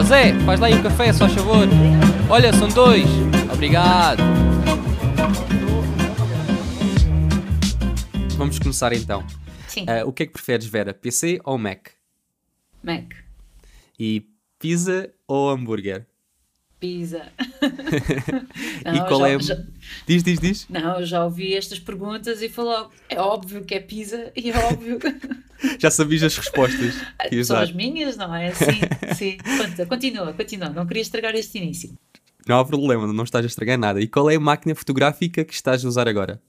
Ó Zé, faz lá aí um café, só favor. Olha, são dois. Obrigado. Vamos começar então. Sim, Uh, o que é que preferes, Vera? PC ou Mac? Mac, E pizza ou hambúrguer? Pizza. e qual já, é. já- Diz, diz, diz. não, eu já ouvi estas perguntas e falou: é óbvio que é pizza e é óbvio Já sabias as respostas. ias são as minhas, não é? Sim, sim. Conta, continua, continua. Não queria estragar este início. Não há problema, não estás a estragar nada. E qual é a máquina fotográfica que estás a usar agora?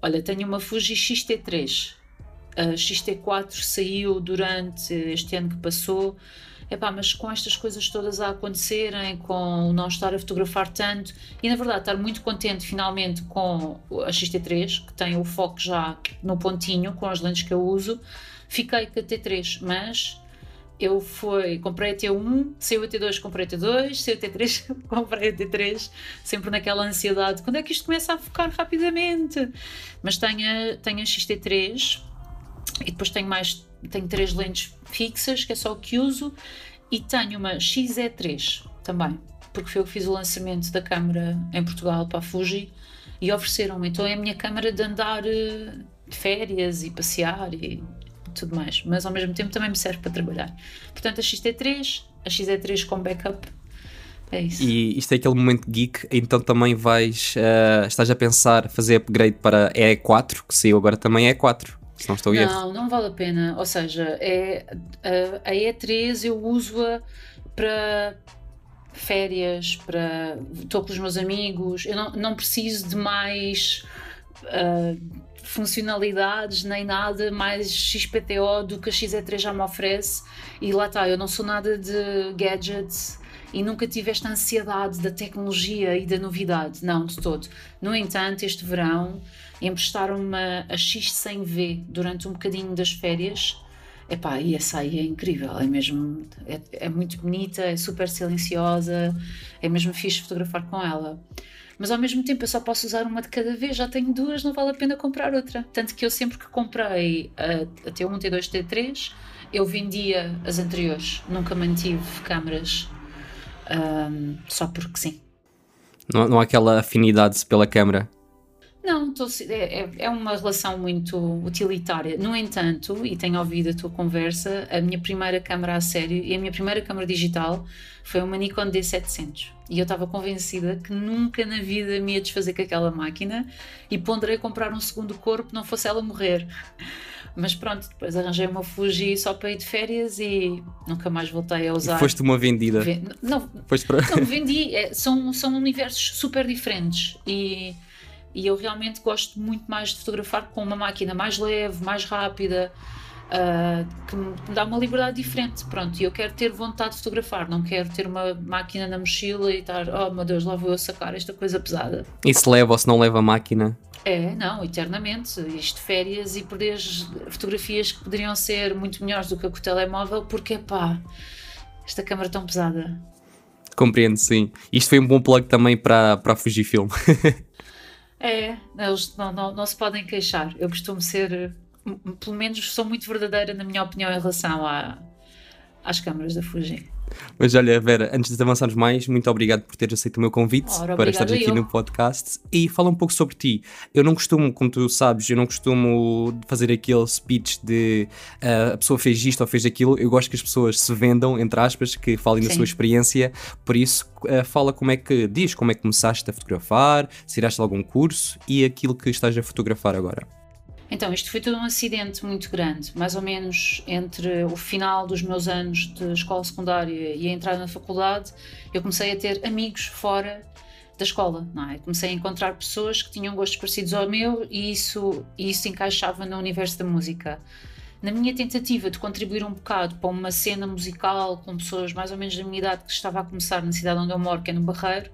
Olha, tenho uma Fuji XT3. A XT4 saiu durante este ano que passou. Epá, mas com estas coisas todas a acontecerem, com não estar a fotografar tanto e na verdade estar muito contente finalmente com a XT3, que tem o foco já no pontinho, com as lentes que eu uso, fiquei com a T3, mas eu fui, comprei a T1, saiu a T2, comprei a T2, saiu a T3, comprei a T3, sempre naquela ansiedade, quando é que isto começa a focar rapidamente? Mas tenho a, tenho a XT3 e depois tenho mais, tenho três lentes fixas, que é só o que uso, e tenho uma XE3 também, porque foi eu que fiz o lançamento da câmara em Portugal para a Fuji e ofereceram-me, então é a minha câmara de andar eh, de férias e passear e tudo mais, mas ao mesmo tempo também me serve para trabalhar. Portanto, a XT3, a XE3 com backup, é isso. E isto é aquele momento geek, então também vais. eh, estás a pensar fazer upgrade para E4, que saiu agora também é E4, se não estou erro. Não, não vale a pena. Ou seja, é, a, a E3 eu uso-a para férias, para. Estou com os meus amigos, eu não, não preciso de mais. ah, funcionalidades nem nada mais XPTO do que a XE3 já me oferece e lá está, eu não sou nada de gadgets e nunca tive esta ansiedade da tecnologia e da novidade, não, de todo. No entanto, este verão emprestaram-me a X100V durante um bocadinho das férias. Epá, e essa aí é incrível, é mesmo, é, é muito bonita, é super silenciosa, é mesmo fixe fotografar com ela. Mas ao mesmo tempo eu só posso usar uma de cada vez, já tenho duas, não vale a pena comprar outra. Tanto que eu sempre que comprei a, a T1, T2, T3, eu vendia as anteriores, nunca mantive câmaras ahm, só porque sim. Não, não há aquela afinidade pela câmera. Não, tô- é, é- é uma relação muito utilitária. No entanto, e tenho ouvido a tua conversa, a minha primeira câmara a sério e a minha primeira câmara digital foi uma Nikon D700. E eu estava convencida que nunca na vida me ia desfazer com aquela máquina e ponderei comprar um segundo corpo, não fosse ela morrer. Mas pronto, depois arranjei uma Fuji só para ir de férias e nunca mais voltei a usar. Foste uma vendida. Ve- Não, Foste para... não, vendi. É, são, são universos super diferentes e, e eu realmente gosto muito mais de fotografar com uma máquina mais leve, mais rápida, ah, que me dá uma liberdade diferente. Pronto, e eu quero ter vontade de fotografar, não quero ter uma máquina na mochila e estar, oh meu Deus, lá vou eu sacar esta coisa pesada. E se leva ou se não leva a máquina? É, não, eternamente. Isto de férias e perderes fotografias que poderiam ser muito melhores do que a com o telemóvel, porque pá, esta câmara tão pesada. Compreendo, sim. Isto foi um bom plug também para, para a Fujifilm. É, eles não, não, não se podem queixar. Eu costumo ser, m- pelo menos, sou muito verdadeira na minha opinião em relação à, às câmaras da Fuji. Mas olha, Vera, antes de avançarmos mais, muito obrigado por teres aceito o meu convite Ora, para estar aqui eu. no podcast e fala um pouco sobre ti. Eu não costumo, como tu sabes, eu não costumo fazer aquele speech de ah, a pessoa fez isto ou fez aquilo. Eu gosto que as pessoas se vendam, entre aspas, que falem da Sim. sua experiência. Por isso, ah, fala como é que diz, como é que começaste a fotografar, se tiraste algum curso e aquilo que estás a fotografar agora. Então, isto foi todo um acidente muito grande, mais ou menos entre o final dos meus anos de escola secundária e a entrar na faculdade, eu comecei a ter amigos fora da escola, não é? Comecei a encontrar pessoas que tinham gostos parecidos ao meu e isso, e isso encaixava no universo da música. Na minha tentativa de contribuir um bocado para uma cena musical com pessoas mais ou menos da minha idade que estava a começar na cidade onde eu moro, que é no Barreiro,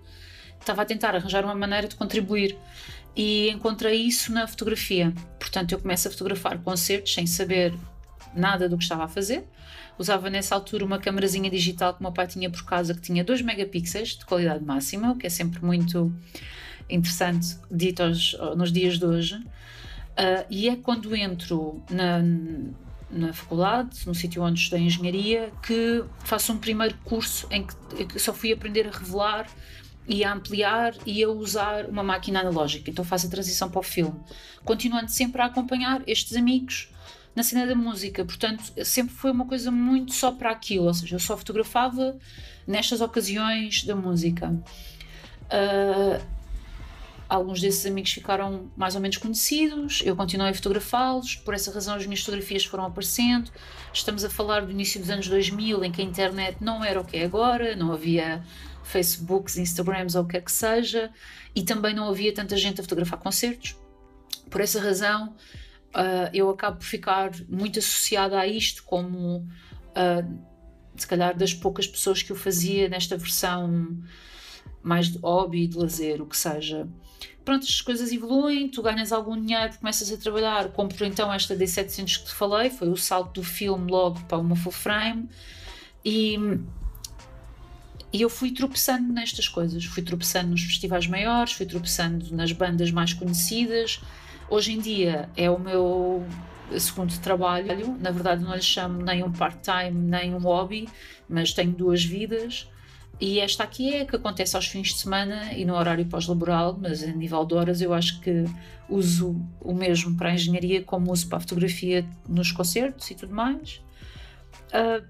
estava a tentar arranjar uma maneira de contribuir e encontrei isso na fotografia. Portanto, eu começo a fotografar concertos sem saber nada do que estava a fazer. Usava nessa altura uma câmerazinha digital que o meu pai tinha por casa que tinha 2 megapixels de qualidade máxima, o que é sempre muito interessante dito aos- nos dias de hoje. Ah, e é quando entro na, na faculdade, no sítio onde estudei engenharia, que faço um primeiro curso em que só fui aprender a revelar e a ampliar e a usar uma máquina analógica. Então faço a transição para o filme, continuando sempre a acompanhar estes amigos na cena da música. Portanto, sempre foi uma coisa muito só para aquilo, ou seja, eu só fotografava nestas ocasiões da música. Uh, alguns desses amigos ficaram mais ou menos conhecidos, eu continuei a fotografá-los, por essa razão as minhas fotografias foram aparecendo. Estamos a falar do início dos anos 2000, em que a internet não era o que é agora, não havia Facebooks, Instagrams ou o que quer que seja, e também não havia tanta gente a fotografar concertos. Por essa razão, uh, eu acabo por ficar muito associada a isto como, uh, se calhar, das poucas pessoas que eu fazia nesta versão mais de hobby, de lazer, o que seja. Pronto, as coisas evoluem, tu ganhas algum dinheiro, começas a trabalhar, compro então esta D700 que te falei, foi o salto do filme logo para uma full frame, e e eu fui tropeçando nestas coisas, fui tropeçando nos festivais maiores, fui tropeçando nas bandas mais conhecidas. Hoje em dia é o meu segundo trabalho, na verdade não lhe chamo nem um part-time nem um hobby, mas tenho duas vidas. E esta aqui é que acontece aos fins de semana e no horário pós-laboral, mas a nível de horas eu acho que uso o mesmo para a engenharia como uso para a fotografia nos concertos e tudo mais. Uh,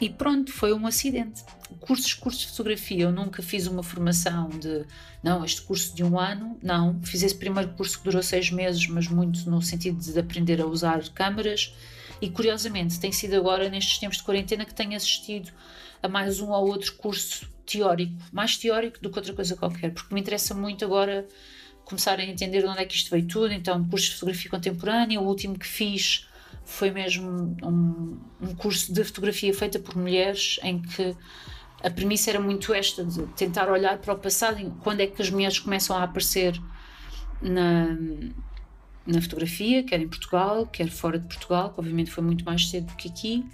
e pronto, foi um acidente. Cursos, cursos de fotografia, eu nunca fiz uma formação de, não, este curso de um ano, não. Fiz esse primeiro curso que durou seis meses, mas muito no sentido de aprender a usar câmaras. E curiosamente, tem sido agora, nestes tempos de quarentena, que tenho assistido a mais um ou outro curso teórico, mais teórico do que outra coisa qualquer, porque me interessa muito agora começar a entender de onde é que isto veio tudo. Então, curso de fotografia contemporânea, o último que fiz foi mesmo um, um curso de fotografia feita por mulheres em que a premissa era muito esta de tentar olhar para o passado quando é que as mulheres começam a aparecer na, na fotografia, quer em Portugal, quer fora de Portugal, que obviamente foi muito mais cedo do que aqui.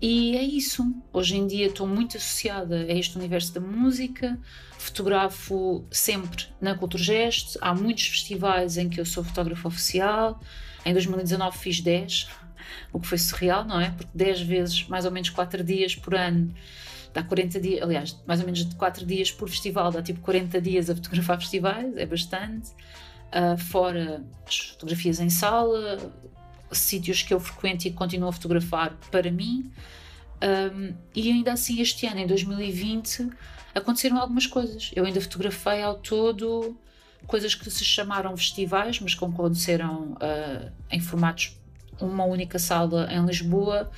E é isso. Hoje em dia estou muito associada a este universo da música, fotografo sempre na Culturgest, há muitos festivais em que eu sou fotógrafa oficial, em 2019 fiz 10, o que foi surreal, não é? Porque 10 vezes, mais ou menos 4 dias por ano, dá 40 dias, aliás, mais ou menos 4 dias por festival, dá tipo 40 dias a fotografar festivais, é bastante. Uh, fora as fotografias em sala, sítios que eu frequento e continuo a fotografar para mim. Um, e ainda assim, este ano, em 2020, aconteceram algumas coisas. Eu ainda fotografei ao todo coisas que se chamaram festivais, mas que aconteceram uh, em formatos uma única sala em Lisboa,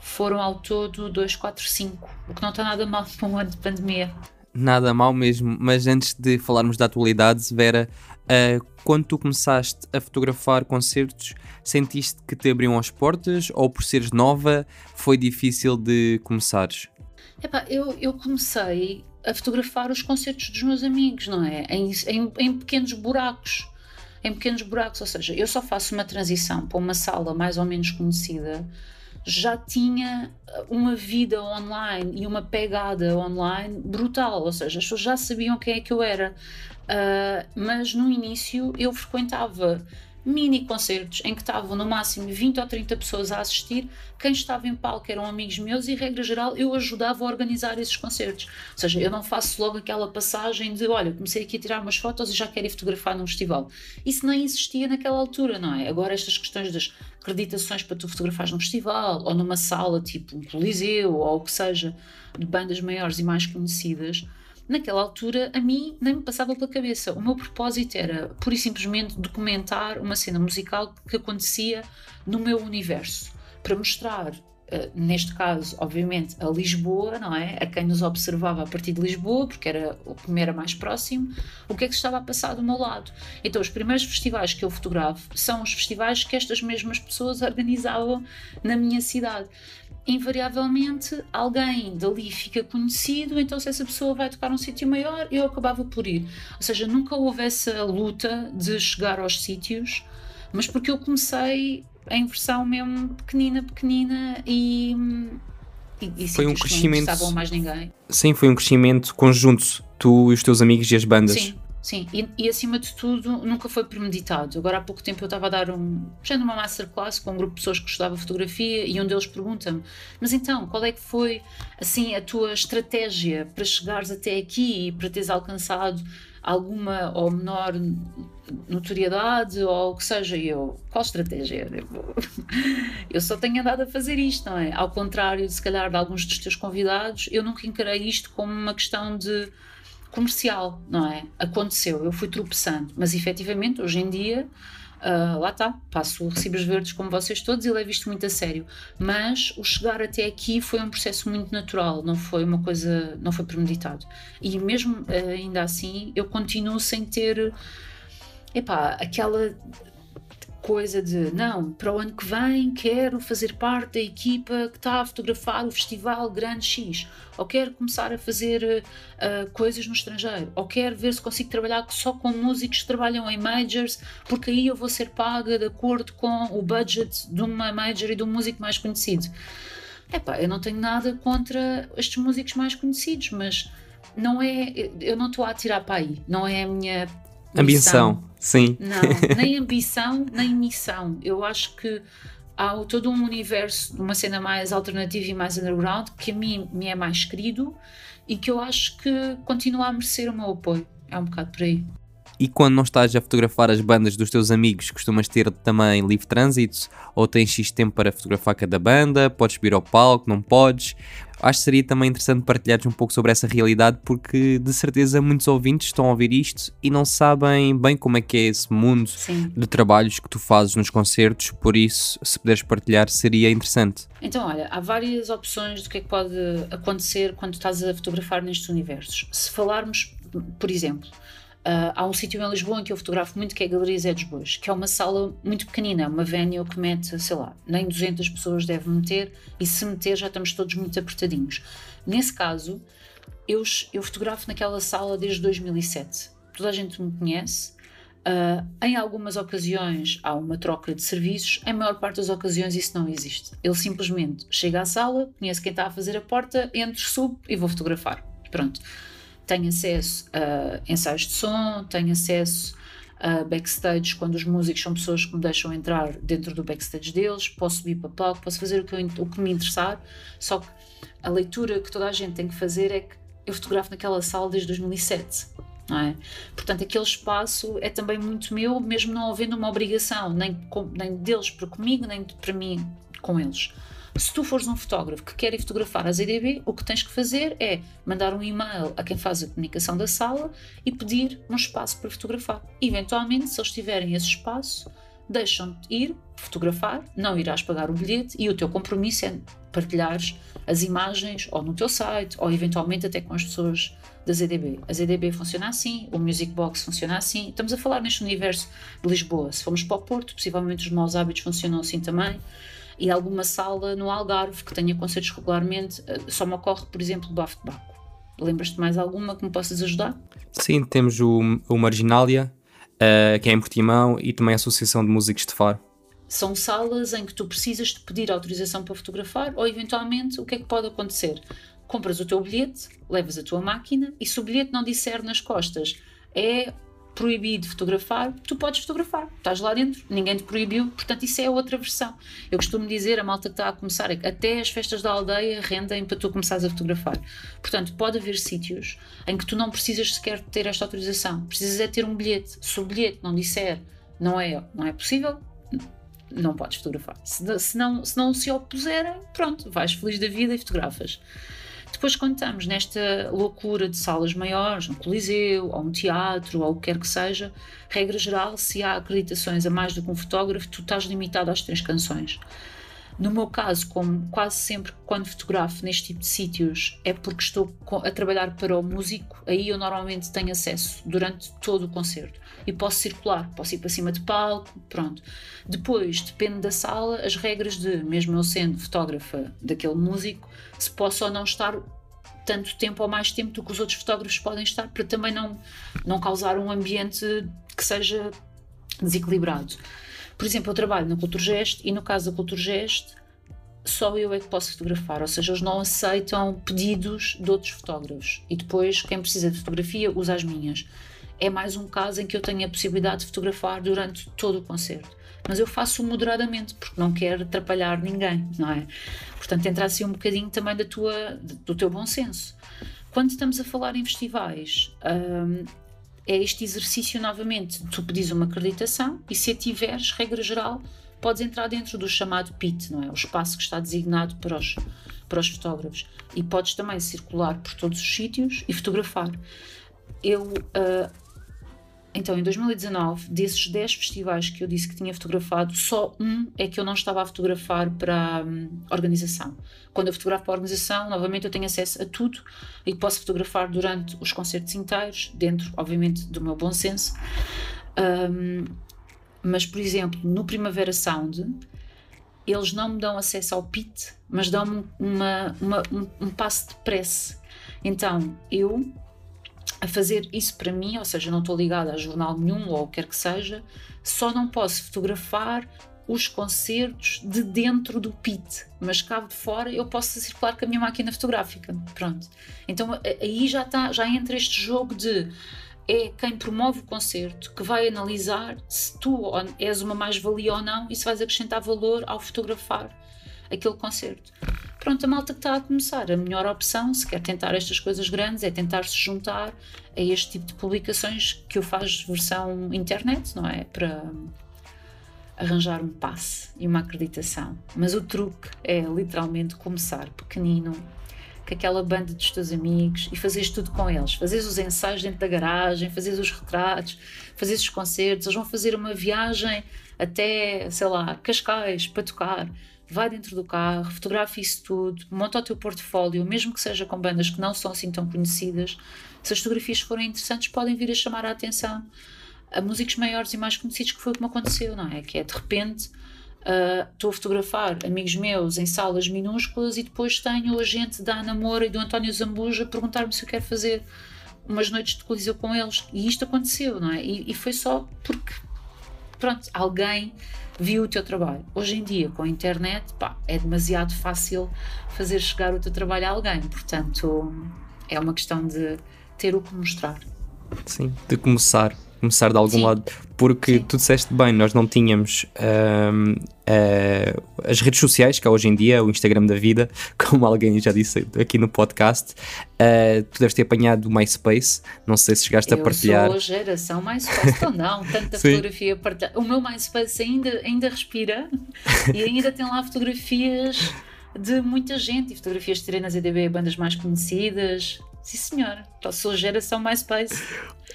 foram ao todo 2, 4, 5, o que não está nada mal para um ano de pandemia. Nada mal mesmo, mas antes de falarmos da atualidade, Vera, uh, quando tu começaste a fotografar concertos, sentiste que te abriam as portas ou por seres nova foi difícil de começares? Epá, eu, eu comecei a fotografar os concertos dos meus amigos, não é? Em, em, em, pequenos buracos. Em pequenos buracos, ou seja, eu só faço uma transição para uma sala mais ou menos conhecida. Já tinha uma vida online e uma pegada online brutal, ou seja, as pessoas já sabiam quem é que eu era. Uh, mas no início eu frequentava mini concertos em que estavam no máximo 20 ou 30 pessoas a assistir, quem estava em palco eram amigos meus e, regra geral, eu ajudava a organizar esses concertos. Ou seja, eu não faço logo aquela passagem de olha, comecei aqui a tirar umas fotos e já quero ir fotografar num festival. Isso nem existia naquela altura, não é? Agora estas questões das acreditações para tu fotografares num festival ou numa sala tipo um coliseu ou o que seja, de bandas maiores e mais conhecidas, naquela altura a mim nem me passava pela cabeça. O meu propósito era pura e simplesmente documentar uma cena musical que acontecia no meu universo, para mostrar Uh, neste caso, obviamente, a Lisboa, não é? A quem nos observava a partir de Lisboa, porque era o que me era mais próximo, o que é que se estava a passar do meu lado. Então, os primeiros festivais que eu fotografo são os festivais que estas mesmas pessoas organizavam na minha cidade invariavelmente alguém dali fica conhecido, então se essa pessoa vai tocar um sítio maior, eu acabava por ir. Ou seja, nunca houve essa luta de chegar aos sítios, mas porque eu comecei em versão mesmo pequenina, pequenina e, e, e foi um crescimento. Não mais ninguém. Sim, foi um crescimento conjunto, tu e os teus amigos e as bandas. Sim, Sim, e, e, acima de tudo nunca foi premeditado. Agora há pouco tempo eu estava a dar um. já numa masterclass com um grupo de pessoas que estudava fotografia e um deles pergunta-me: Mas então, qual é que foi assim a tua estratégia para chegares até aqui e para teres alcançado alguma ou menor notoriedade ou o que seja? E eu, qual estratégia? Eu só tenho andado a fazer isto, não é? Ao contrário, se calhar, de alguns dos teus convidados, eu nunca encarei isto como uma questão de comercial, não é? Aconteceu, eu fui tropeçando, mas efetivamente hoje em dia uh, lá está, passo recibos verdes como vocês todos e levo isto muito a sério. Mas o chegar até aqui foi um processo muito natural, não foi uma coisa, não foi premeditado. E mesmo uh, ainda assim, eu continuo sem ter, epá, aquela coisa de não, para o ano que vem quero fazer parte da equipa que está a fotografar o festival Grande X, ou quero começar a fazer uh, coisas no estrangeiro, ou quero ver se consigo trabalhar só com músicos que trabalham em majors, porque aí eu vou ser paga de acordo com o budget de uma major e de um músico mais conhecido. Epá, eu não tenho nada contra estes músicos mais conhecidos, mas não é, eu não estou a atirar para aí, não é a minha Ambição, sim. Não, nem ambição, nem missão. Eu acho que há todo um universo de uma cena mais alternativa e mais underground que a mim me é mais querido e que eu acho que continua a merecer o meu apoio. É um bocado por aí. E quando não estás a fotografar as bandas dos teus amigos, costumas ter também livre trânsito? Ou tens X tempo para fotografar cada banda? Podes subir ao palco? Não podes? Acho que seria também interessante partilhares um pouco sobre essa realidade, porque de certeza muitos ouvintes estão a ouvir isto e não sabem bem como é que é esse mundo Sim. de trabalhos que tu fazes nos concertos, por isso, se puderes partilhar, seria interessante. Então, olha, há várias opções do que é que pode acontecer quando estás a fotografar nestes universos. Se falarmos, por exemplo, Uh, há um sítio em Lisboa em que eu fotografo muito, que é a Galeria Zé dos Bois, que é uma sala muito pequenina, uma venue que mete, sei lá, nem 200 pessoas deve meter, e se meter já estamos todos muito apertadinhos. Nesse caso, eu, eu fotografo naquela sala desde 2007. Toda a gente me conhece. Uh, em algumas ocasiões há uma troca de serviços, em maior parte das ocasiões isso não existe. Ele simplesmente chega à sala, conhece quem está a fazer a porta, entro, subo e vou fotografar. Pronto tenho acesso a ensaios de som, tenho acesso a backstage quando os músicos são pessoas que me deixam entrar dentro do backstage deles, posso subir para palco, posso fazer o que, eu, o que me interessar, só que a leitura que toda a gente tem que fazer é que eu fotografo naquela sala desde 2007. Não é? Portanto, aquele espaço é também muito meu, mesmo não havendo uma obrigação, nem, com, nem deles para comigo, nem para mim com eles. Se tu fores um fotógrafo que quer ir fotografar a ZDB, o que tens que fazer é mandar um e-mail a quem faz a comunicação da sala e pedir um espaço para fotografar. Eventualmente, se eles tiverem esse espaço, deixam-te ir fotografar, não irás pagar o bilhete e o teu compromisso é partilhares as imagens ou no teu site ou eventualmente até com as pessoas da ZDB. A ZDB funciona assim, o Music Box funciona assim. Estamos a falar neste universo de Lisboa. Se formos para o Porto, possivelmente os maus hábitos funcionam assim também e alguma sala no Algarve que tenha concertos regularmente, eh, só me ocorre, por exemplo, Bafo de Baco. Lembras-te mais alguma que me possas ajudar? Sim, temos o, o Marginália, uh, que é em Portimão, e também a Associação de Músicos de Faro. São salas em que tu precisas de pedir autorização para fotografar ou, eventualmente, o que é que pode acontecer? Compras o teu bilhete, levas a tua máquina e se o bilhete não disser nas costas é proibido fotografar, tu podes fotografar, estás lá dentro, ninguém te proibiu, portanto isso é outra versão. Eu costumo dizer, a malta que está a começar, é até as festas da aldeia rendem para tu começares a fotografar. Portanto, pode haver sítios em que tu não precisas sequer ter esta autorização, precisas é ter um bilhete. Se o bilhete não disser não é, não é possível, não podes fotografar. Se, se, não, se não se opuserem, pronto, vais feliz da vida e fotografas. Depois, quando estamos nesta loucura de salas maiores, um coliseu, ou um teatro, ou o que quer que seja, regra geral, se há acreditações a mais do que um fotógrafo, tu estás limitado às três canções. No meu caso, como quase sempre quando fotografo neste tipo de sítios é porque estou a trabalhar para o músico, aí eu normalmente tenho acesso durante todo o concerto e posso circular, posso ir para cima de palco, pronto. Depois, depende da sala, as regras de, mesmo eu sendo fotógrafa daquele músico, se posso ou não estar tanto tempo ou mais tempo do que os outros fotógrafos podem estar, para também não, não causar um ambiente que seja desequilibrado. Por exemplo, eu trabalho na Culturgest e no caso da Culturgest só eu é que posso fotografar, ou seja, eles não aceitam pedidos de outros fotógrafos e depois quem precisa de fotografia usa as minhas. É mais um caso em que eu tenho a possibilidade de fotografar durante todo o concerto. Mas eu faço moderadamente, porque não quero atrapalhar ninguém, não é? Portanto, entra assim um bocadinho também da tua, do teu bom senso. Quando estamos a falar em festivais, hum, é este exercício novamente. Tu pedis uma acreditação e se a tiveres, regra geral, podes entrar dentro do chamado PIT, não é? O espaço que está designado para os, para os fotógrafos. E podes também circular por todos os sítios e fotografar. Eu uh, então, em 2019, desses 10 festivais que eu disse que tinha fotografado, só um é que eu não estava a fotografar para a um, organização. Quando eu fotografo para a organização, novamente eu tenho acesso a tudo e posso fotografar durante os concertos inteiros, dentro, obviamente, do meu bom senso. Um, mas, por exemplo, no Primavera Sound, eles não me dão acesso ao pit, mas dão-me uma, uma, um, um passo de prece. Então, eu a fazer isso para mim, ou seja, não estou ligada a jornal nenhum ou o que quer que seja, só não posso fotografar os concertos de dentro do pit, mas cá de fora eu posso circular com a minha máquina fotográfica. Pronto. Então aí já está, já entra este jogo de é quem promove o concerto que vai analisar se tu és uma mais-valia ou não e se vais acrescentar valor ao fotografar aquele concerto. Pronto, a malta que está a começar, a melhor opção, se quer tentar estas coisas grandes, é tentar se juntar a este tipo de publicações que eu faço versão internet, não é? Para arranjar um passe e uma acreditação. Mas o truque é literalmente começar pequenino, com aquela banda dos teus amigos e fazeres tudo com eles. Fazeres os ensaios dentro da garagem, fazeres os retratos, fazeres os concertos. Eles vão fazer uma viagem até, sei lá, Cascais para tocar vai dentro do carro, fotografa isso tudo, monta o teu portfólio, mesmo que seja com bandas que não são assim tão conhecidas. Se as fotografias forem interessantes, podem vir a chamar a atenção a músicos maiores e mais conhecidos, que foi o que me aconteceu, não é? Que é de repente uh, estou a fotografar amigos meus em salas minúsculas e depois tenho a gente da Ana Moura e do António Zambuja a perguntar-me se eu quero fazer umas noites de colisão com eles. E isto aconteceu, não é? E, e foi só porque, pronto, alguém viu o teu trabalho. Hoje em dia, com a internet, pá, é demasiado fácil fazer chegar o teu trabalho a alguém. Portanto, é uma questão de ter o que mostrar. Sim, de começar começar de algum Sim. lado, porque Sim. tu disseste bem, nós não tínhamos uh, as redes sociais, que é hoje em dia o Instagram da vida, como alguém já disse aqui no podcast. Uh, tu deves ter apanhado o MySpace, não sei se chegaste eu a partilhar. Eu sou a geração MySpace, ou não, tanta fotografia partilhada. O meu MySpace ainda, ainda respira e ainda tem lá fotografias de muita gente e fotografias de tirei nas EDB, bandas mais conhecidas. Sim, senhora, sou a geração MySpace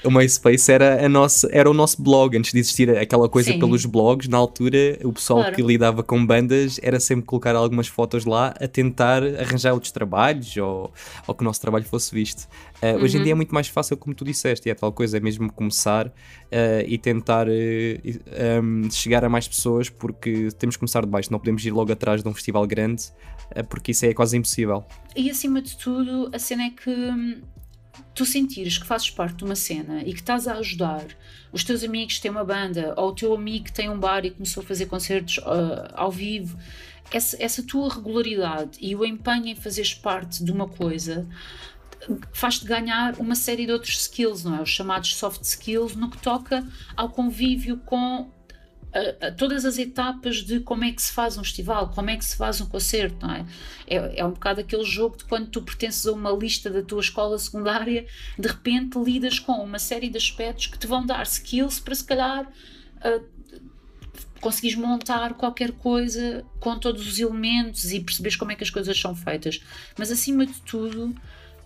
o MySpace era, a nossa, era o nosso blog, antes de existir aquela coisa Sim. pelos blogs, na altura o pessoal claro. que lidava com bandas era sempre colocar algumas fotos lá a tentar arranjar outros trabalhos ou, ou que o nosso trabalho fosse visto. Uh, uhum. Hoje em dia é uhum. muito mais fácil, como tu disseste, e é tal coisa, é mesmo começar uh, e tentar uh, eh, um, chegar a mais pessoas, porque temos que começar de baixo, não podemos ir logo atrás de um festival grande, porque isso é quase impossível. E acima de tudo, a cena é que hum, tu sentires que fazes parte de uma cena e que estás a ajudar os teus amigos têm uma banda ou o teu amigo tem um bar e começou a fazer concertos uh, ao vivo, essa, essa tua regularidade e o empenho em fazeres parte de uma coisa faz-te ganhar uma série de outros skills, não é? Os chamados soft skills no que toca ao convívio com a, a, todas as etapas de como é que se faz um festival, como é que se faz um concerto, não é? é? É um bocado aquele jogo de quando tu pertences a uma lista da tua escola secundária, de repente lidas com uma série de aspectos que te vão dar skills para se calhar uh, conseguires montar qualquer coisa com todos os elementos e perceberes como é que as coisas são feitas. Mas acima de tudo,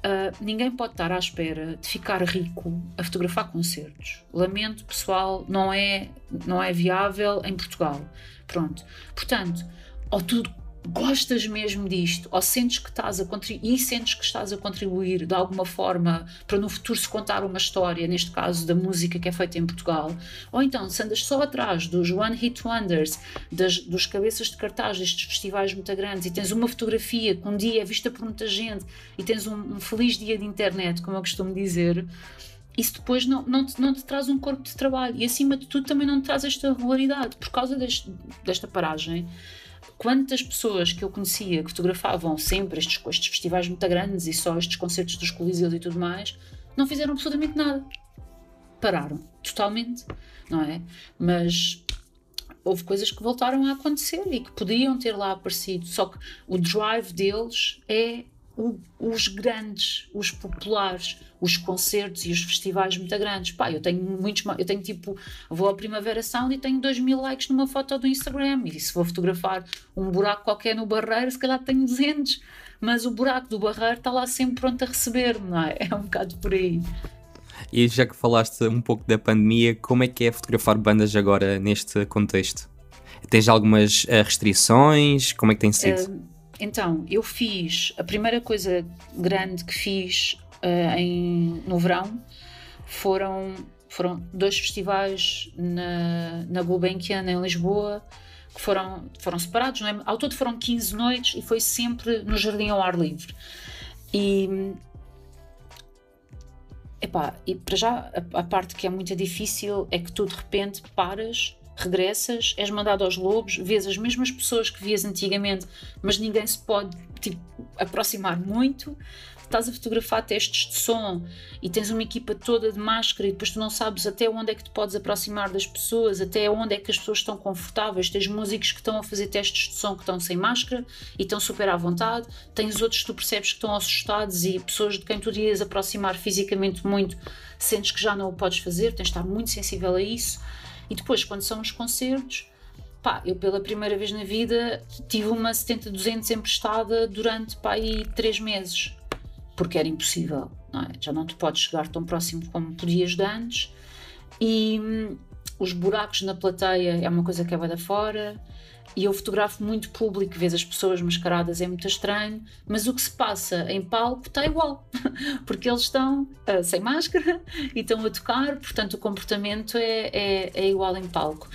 Uh, ninguém pode estar à espera de ficar rico a fotografar concertos. Lamento, pessoal, não é, não é viável em Portugal. Pronto. Portanto, ou tu gostas mesmo disto, ou sentes que estás a contribuir e sentes que estás a contribuir de alguma forma para no futuro se contar uma história, neste caso da música que é feita em Portugal, ou então se andas só atrás dos One Hit Wonders, das, dos cabeças de cartaz destes festivais muito grandes e tens uma fotografia que um dia é vista por muita gente e tens um, um feliz dia de internet, como eu costumo dizer, isso depois não, não, te, não te traz um corpo de trabalho. E acima de tudo também não te traz esta regularidade. Por causa deste, desta paragem quantas pessoas que eu conhecia que fotografavam sempre estes, estes festivais muito grandes e só estes concertos dos coliseus e tudo mais, não fizeram absolutamente nada. pararam totalmente, não é? Mas houve coisas que voltaram a acontecer e que podiam ter lá aparecido, só que o drive deles é o, os grandes, os populares, os concertos e os festivais muito grandes. Pá, eu tenho muitos, eu tenho tipo, vou à Primavera Sound e tenho 2 mil likes numa foto do Instagram. E se vou fotografar um buraco qualquer no barreiro, se calhar tenho 200. Mas o buraco do barreiro está lá sempre pronto a receber, não é? É um bocado por aí. E já que falaste um pouco da pandemia, como é que é fotografar bandas agora neste contexto? Tens algumas eh, restrições? Como é que tem sido? Uh, então, eu fiz, a primeira coisa grande que fiz uh, em, no verão foram, foram dois festivais na, na Gulbenkian, em Lisboa, que foram, foram separados, não é? ao todo foram 15 noites e foi sempre no jardim ao ar livre. E, epá, e para já a, a parte que é muito difícil é que tu de repente paras regressas, és mandado aos lobos, vês as mesmas pessoas que vias antigamente, mas ninguém se pode tipo, aproximar muito. Estás a fotografar testes de som e tens uma equipa toda de máscara e depois tu não sabes até onde é que te podes aproximar das pessoas, até onde é que as pessoas estão confortáveis. Tens músicos que estão a fazer testes de som que estão sem máscara e estão super à vontade. Tens outros que tu percebes que estão assustados e pessoas de quem tu irias aproximar fisicamente muito, sentes que já não o podes fazer, tens de estar muito sensível a isso. E depois, quando são os concertos, pá, eu pela primeira vez na vida tive uma 70-200 emprestada durante, pá, aí três meses, porque era impossível, não é? Já não te podes chegar tão próximo como podias de antes. E hum, os buracos na plateia é uma coisa que é da fora e eu fotografo muito público, vês as pessoas mascaradas, é muito estranho, mas o que se passa em palco está igual, porque eles estão uh, sem máscara e estão a tocar, portanto o comportamento é, é, é, igual em palco.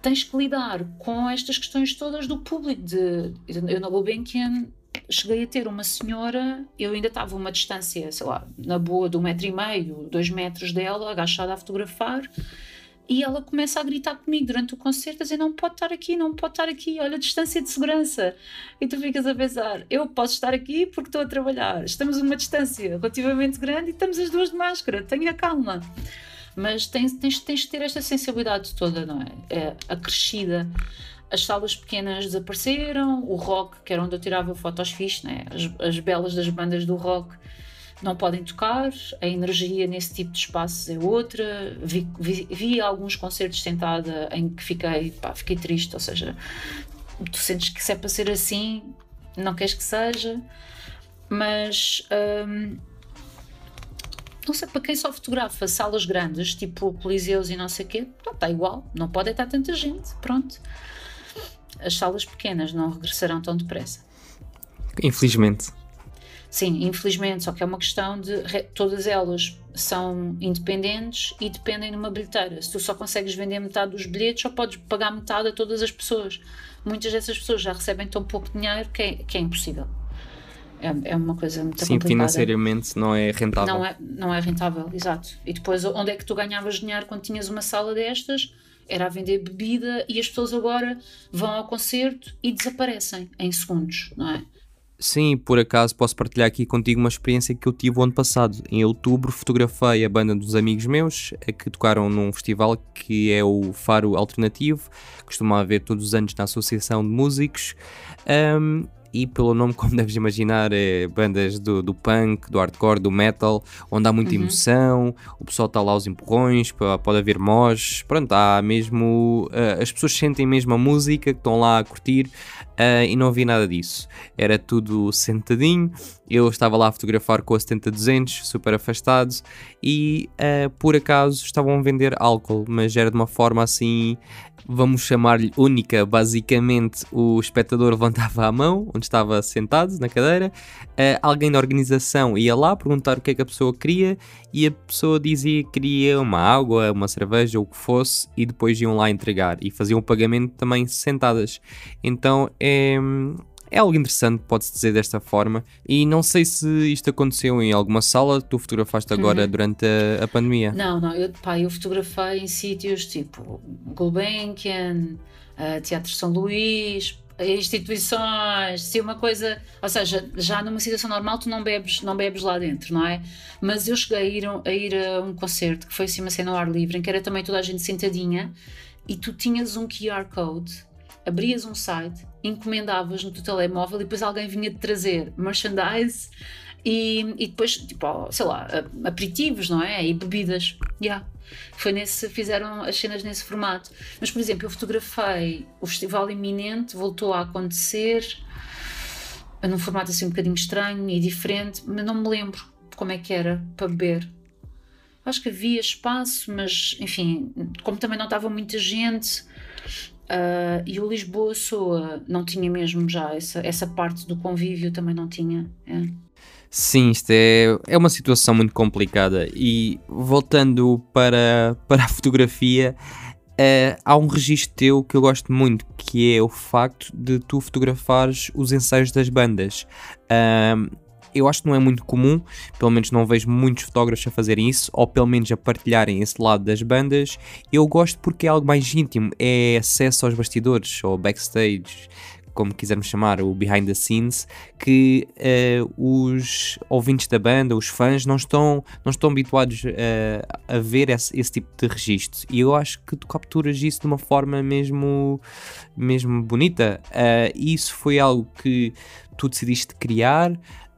Tens que lidar com estas questões todas do público. De, eu na Gulbenkian cheguei a ter uma senhora, eu ainda estava uma distância, sei lá, na boa de um metro e meio, dois metros dela, agachada a fotografar, e ela começa a gritar comigo durante o concerto, a dizer: Não pode estar aqui, não pode estar aqui, olha a distância de segurança. E tu ficas a pensar: Eu posso estar aqui porque estou a trabalhar. Estamos a uma distância relativamente grande e estamos as duas de máscara, tenha calma. Mas tens, tens, tens de ter esta sensibilidade toda, não é? é acrescida. As salas pequenas desapareceram, o rock, que era onde eu tirava fotos fixas, né? as, as belas das bandas do rock não podem tocar, a energia nesse tipo de espaços é outra. Vi, vi, vi alguns concertos sentada em que fiquei, pá, fiquei triste, ou seja, tu sentes que se é para ser assim, não queres que seja, mas hum, não sei, para quem só fotografa salas grandes, tipo coliseus e não sei o quê, está igual, não pode estar tanta gente, pronto. As salas pequenas não regressarão tão depressa. Infelizmente. Sim, infelizmente, só que é uma questão de todas elas são independentes e dependem de uma bilheteira. Se tu só consegues vender metade dos bilhetes, só podes pagar metade a todas as pessoas. Muitas dessas pessoas já recebem tão pouco dinheiro que é, que é impossível. É, é uma coisa muito Sim, complicada. financeiramente não é rentável. Não é, não é rentável, exato. E depois, onde é que tu ganhavas dinheiro quando tinhas uma sala destas? Era a vender bebida e as pessoas agora vão ao concerto e desaparecem em segundos, não é? Sim, por acaso posso partilhar aqui contigo uma experiência que eu tive o ano passado. Em outubro fotografei a banda dos amigos meus que tocaram num festival que é o Faro Alternativo, costuma haver todos os anos na Associação de Músicos. Um, e pelo nome, como deves imaginar, é bandas do, do punk, do hardcore, do metal, onde há muita uhum. emoção, o pessoal está lá aos empurrões, pode haver mós, pronto, há mesmo. Uh, as pessoas sentem mesmo a música, que estão lá a curtir uh, e não vi nada disso. Era tudo sentadinho, eu estava lá a fotografar com a 70-200, super afastados, e uh, por acaso estavam a vender álcool, mas era de uma forma assim vamos chamar-lhe única, basicamente o espectador levantava a mão, onde estava sentado na cadeira, uh, alguém da organização ia lá perguntar o que é que a pessoa queria e a pessoa dizia que queria uma água, uma cerveja, ou o que fosse, e depois iam lá entregar e faziam o pagamento também sentadas. Então é, é algo interessante, pode-se dizer desta forma. E não sei se isto aconteceu em alguma sala que tu fotografaste agora uhum. durante a, a, pandemia. Não, não, eu, pá, eu fotografei em sítios tipo Gulbenkian, uh, Teatro São Luís, instituições, se uma coisa, ou seja, já numa situação normal tu não bebes, não bebes lá dentro, não é? Mas eu cheguei a ir, a ir a um concerto que foi assim uma cena ao ar livre, em que era também toda a gente sentadinha e tu tinhas um QR Code, abrias um site, encomendavas no teu telemóvel e depois alguém vinha te trazer merchandise e, e depois, tipo, sei lá, aperitivos, não é? E bebidas. Yeah. Foi nesse, fizeram as cenas nesse formato. Mas, por exemplo, eu fotografei o Festival Iminente, voltou a acontecer num formato assim um bocadinho estranho e diferente, mas não me lembro como é que era para beber. Acho que havia espaço, mas enfim, como também não estava muita gente, uh, e o Lisboa Soa não tinha mesmo já essa, essa parte do convívio, também não tinha. É. Sim, isto é, é uma situação muito complicada. E voltando para, para a fotografia, uh, há um registro teu que eu gosto muito, que é o facto de tu fotografares os ensaios das bandas. Uh, eu acho que não é muito comum, pelo menos não vejo muitos fotógrafos a fazerem isso, ou pelo menos a partilharem esse lado das bandas. Eu gosto porque é algo mais íntimo, é acesso aos bastidores, ou backstage, como quisermos chamar, o behind the scenes, que uh, os ouvintes da banda, os fãs, não estão, não estão habituados uh, a ver esse, esse, tipo de registro. E eu acho que tu capturas isso de uma forma mesmo, mesmo bonita. Uh, isso foi algo que tu decidiste criar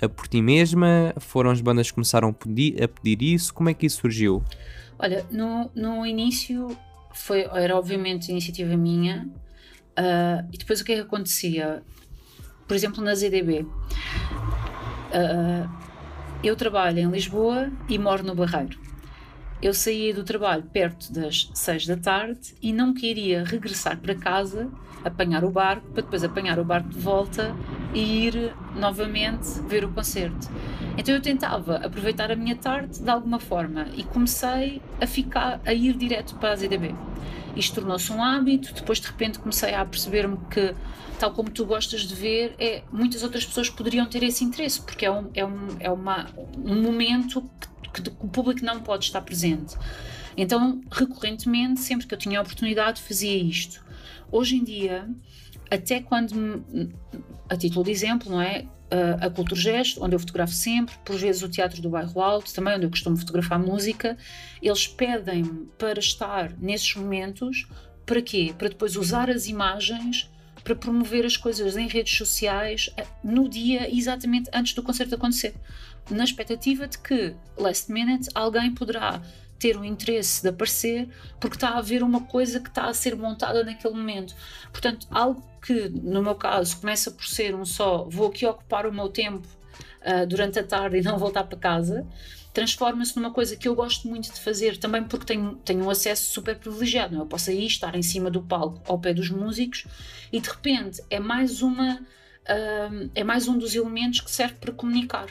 por ti mesma? Foram as bandas que começaram a pedir, a pedir isso? Como é que isso surgiu? Olha, no, no início foi, era obviamente iniciativa minha, Uh, e depois o que é que acontecia? Por exemplo, na ZDB. Uh, ah, eu trabalho em Lisboa e moro no Barreiro. Eu saía do trabalho perto das seis da tarde e não queria regressar para casa, apanhar o barco, para depois apanhar o barco de volta e ir novamente ver o concerto. Então eu tentava aproveitar a minha tarde de alguma forma e comecei a ficar a ir direto para a ZDB. Isto tornou-se um hábito, depois de repente comecei a perceber-me que, tal como tu gostas de ver, é, muitas outras pessoas poderiam ter esse interesse, porque é um, é um, é uma, um momento que, que o público não pode estar presente. Então, recorrentemente, sempre que eu tinha a oportunidade, fazia isto. Hoje em dia, até quando, a título de exemplo, não é? a Cultura Gesto, onde eu fotografo sempre, por vezes o Teatro do Bairro Alto, também onde eu costumo fotografar música, eles pedem-me para estar nesses momentos, para quê? Para depois usar as imagens para promover as coisas em redes sociais eh, no dia exatamente antes do concerto acontecer, na expectativa de que, last minute, alguém poderá ter o interesse de aparecer porque está a haver uma coisa que está a ser montada naquele momento. Portanto, algo que, no meu caso, começa por ser um só, vou aqui ocupar o meu tempo uh, durante a tarde e não voltar para casa, transforma-se numa coisa que eu gosto muito de fazer, também porque tenho, tenho um acesso super privilegiado. Não? É? Eu posso aí estar em cima do palco ao pé dos músicos e de repente é mais uma. Uh, é mais um dos elementos que serve para comunicar.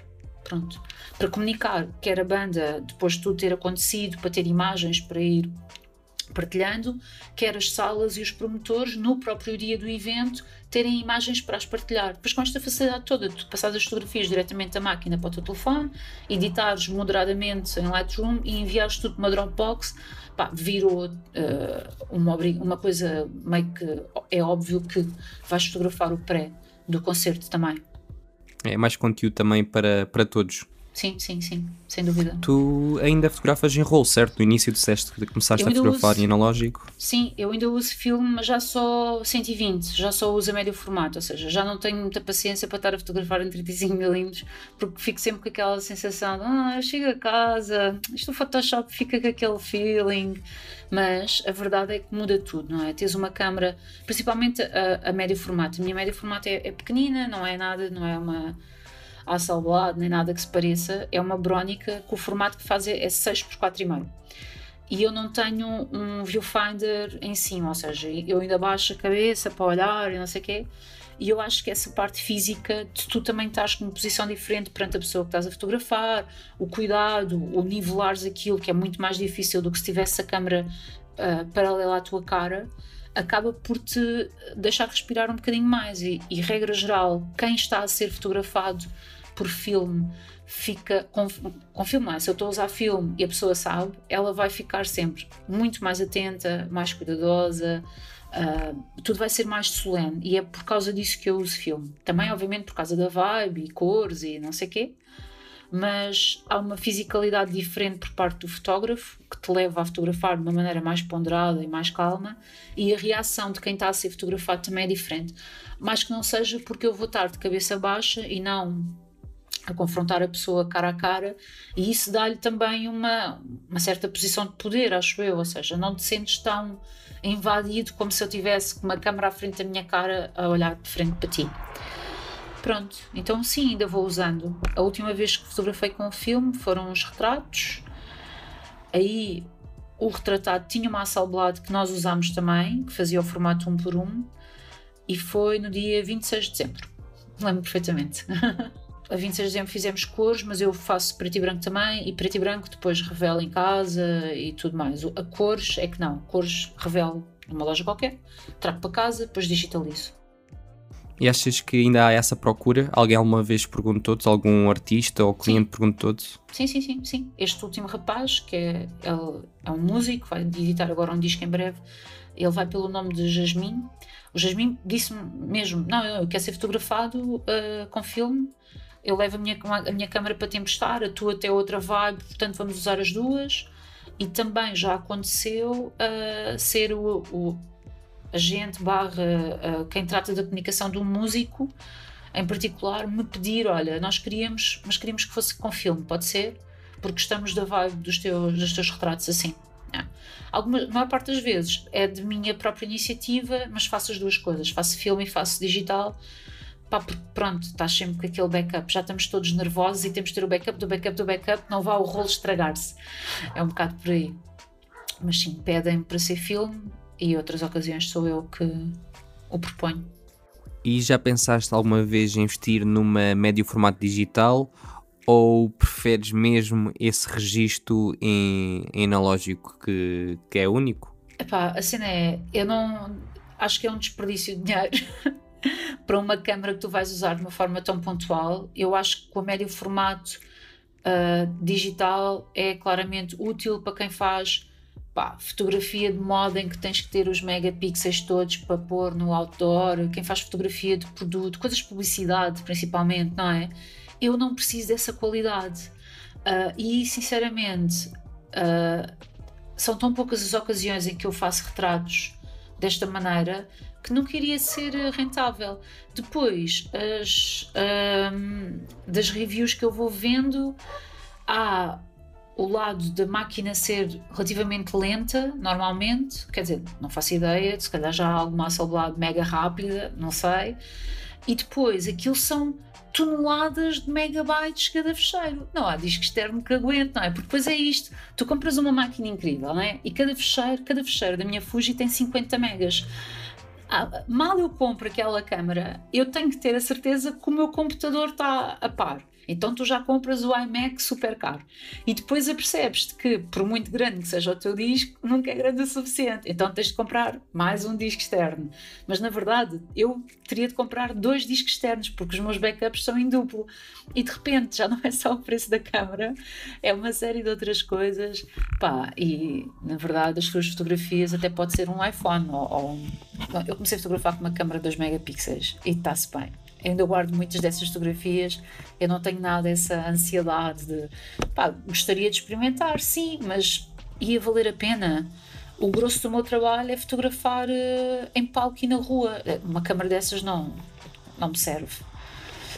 Pronto. Para comunicar, quer a banda, depois de tudo ter acontecido, para ter imagens para ir partilhando, quer as salas e os promotores, no próprio dia do evento, terem imagens para as partilhar. Depois, com esta facilidade toda, tu passares as fotografias diretamente da máquina para o teu telefone, editares moderadamente em Lightroom e enviares tudo para uma Dropbox, pá, virou uh, uma, uma coisa meio que é óbvio que vais fotografar o pré do concerto também. É mais conteúdo também para, para todos. Sim, sim, sim, sem dúvida. Tu ainda fotografas em rolo, certo? No início disseste que começaste a fotografar uso, em analógico. Sim, eu ainda uso filme, mas já só 120, já só uso a médio formato, ou seja, já não tenho muita paciência para estar a fotografar em 35mm, porque fico sempre com aquela sensação de ah, eu chego a casa, isto o Photoshop fica com aquele feeling, mas a verdade é que muda tudo, não é? Tens uma câmera, principalmente a, a médio formato, a minha médio formato é, é pequenina, não é nada, não é uma assalbado, nem nada que se pareça, é uma brónica que o formato que faz é 6 por 4,5. E eu não tenho um viewfinder em cima, ou seja, eu ainda baixo a cabeça para olhar e não sei o quê. E eu acho que essa parte física de tu também estás numa posição diferente perante a pessoa que estás a fotografar, o cuidado, o nivelares aquilo que é muito mais difícil do que se tivesse a câmera uh, paralela à tua cara, acaba por te deixar respirar um bocadinho mais. E, e regra geral, quem está a ser fotografado por filme fica com, com filme, se eu estou a usar filme e a pessoa sabe, ela vai ficar sempre muito mais atenta, mais cuidadosa, Uh, tudo vai ser mais solene e é por causa disso que eu uso filme. Também, obviamente, por causa da vibe e cores e não sei o quê, mas há uma fisicalidade diferente por parte do fotógrafo que te leva a fotografar de uma maneira mais ponderada e mais calma e a reação de quem está a ser fotografado também é diferente. Mais que não seja porque eu vou estar de cabeça baixa e não a confrontar a pessoa cara a cara e isso dá-lhe também uma, uma certa posição de poder, acho eu, ou seja, não te sentes tão invadido como se eu tivesse uma câmera à frente da minha cara a olhar de frente para ti. Pronto, então sim, ainda vou usando. A última vez que fotografei com o filme foram os retratos. Aí o retratado tinha uma Hasselblad que nós usámos também, que fazia o formato 1 por 1 e foi no dia 26 de dezembro. Lembro perfeitamente. a 26 de dezembro fizemos cores, mas eu faço preto e branco também, e preto e branco depois revelo em casa e tudo mais. A cores é que não, cores revelo numa loja qualquer, trago para casa, depois digitalizo. E achas que ainda há essa procura? Alguém alguma vez perguntou-te? Algum artista ou cliente perguntou-te? Sim, sim, sim, sim. Este último rapaz, que é, é, é um músico, vai editar agora um disco em breve, ele vai pelo nome de Jasmine. O Jasmine disse-me mesmo: Não, eu quero ser fotografado uh, com filme. Eu levo a minha, a minha câmera para te emprestar, a tua até outra vibe, portanto vamos usar as duas. E também já aconteceu uh, ser o, o agente barra uh, quem trata da comunicação de um músico em particular me pedir, olha, nós queríamos, mas queríamos que fosse com filme, pode ser? Porque estamos da vibe dos teus, dos teus retratos assim. É. Alguma, a maior parte das vezes é de minha própria iniciativa, mas faço as duas coisas, faço filme e faço digital, pá, porque pronto, estás sempre com aquele backup, já estamos todos nervosos e temos de ter o backup do backup do backup, não vá o rolo estragar-se. É um bocado por aí. Mas sim, pedem-me para ser filme, e outras ocasiões sou eu que o proponho. E já pensaste alguma vez em investir numa médio formato digital ou preferes mesmo esse registro em, em analógico que, que é único? Epá, a cena é, eu não acho que é um desperdício de dinheiro para uma câmera que tu vais usar de uma forma tão pontual. Eu acho que com a médio formato uh, digital é claramente útil para quem faz pá, fotografia de moda em que tens que ter os megapixels todos para pôr no outdoor, quem faz fotografia de produto, coisas de publicidade principalmente, não é? Eu não preciso dessa qualidade. Uh, e sinceramente, uh, são tão poucas as ocasiões em que eu faço retratos desta maneira não queria ser rentável. Depois, as, um, das reviews que eu vou vendo, há o lado da máquina ser relativamente lenta, normalmente, quer dizer, não faço ideia, se calhar já há alguma Hasselblad mega rápida, não sei. E depois, aquilo são toneladas de megabytes cada fecheiro. Não há disco externo que aguente, não é? Porque depois é isto. Tu compras uma máquina incrível, não é? E cada fecheiro, cada fecheiro da minha Fuji tem 50 megas. Ah, mal eu compro aquela câmera, eu tenho que ter a certeza que o meu computador está a par. Então tu já compras o iMac super caro. E depois apercebes-te que, por muito grande que seja o teu disco, nunca é grande o suficiente. Então tens de comprar mais um disco externo. Mas na verdade, eu teria de comprar dois discos externos, porque os meus backups são em duplo. E de repente já não é só o preço da câmera, é uma série de outras coisas. Pá, e na verdade, as suas fotografias até pode ser um iPhone ou, ou um... Eu comecei a fotografar com uma câmera de 2 megapixels e está-se bem ainda guardo muitas dessas fotografias. Eu não tenho nada essa ansiedade de pá, gostaria de experimentar, sim, mas ia valer a pena. O grosso do meu trabalho é fotografar uh, em palco e na rua. Eh, uma câmera dessas não, não me serve.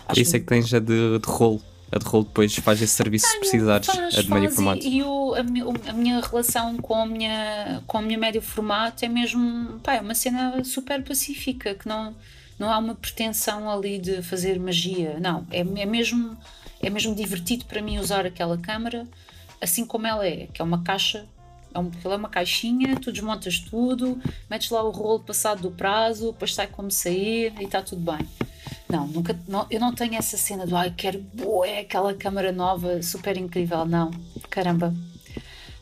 Por isso é que tens a de, de rolo. A de rolo depois faz esse serviço Tenho, se precisares, faz, a de médio formato. E, e o, a, a, minha relação com a minha, com a minha médio formato é mesmo pá, é uma cena super pacífica que não não há uma pretensão ali de fazer magia, não, é, é mesmo é mesmo divertido para mim usar aquela câmera assim como ela é, que é uma caixa é, um, é uma caixinha, tu desmontas tudo, metes lá o rolo passado do prazo, depois sai como sair e está tudo bem. Não, nunca, não, eu não tenho essa cena do ai, quero boé, aquela câmera nova, super incrível. Não, caramba,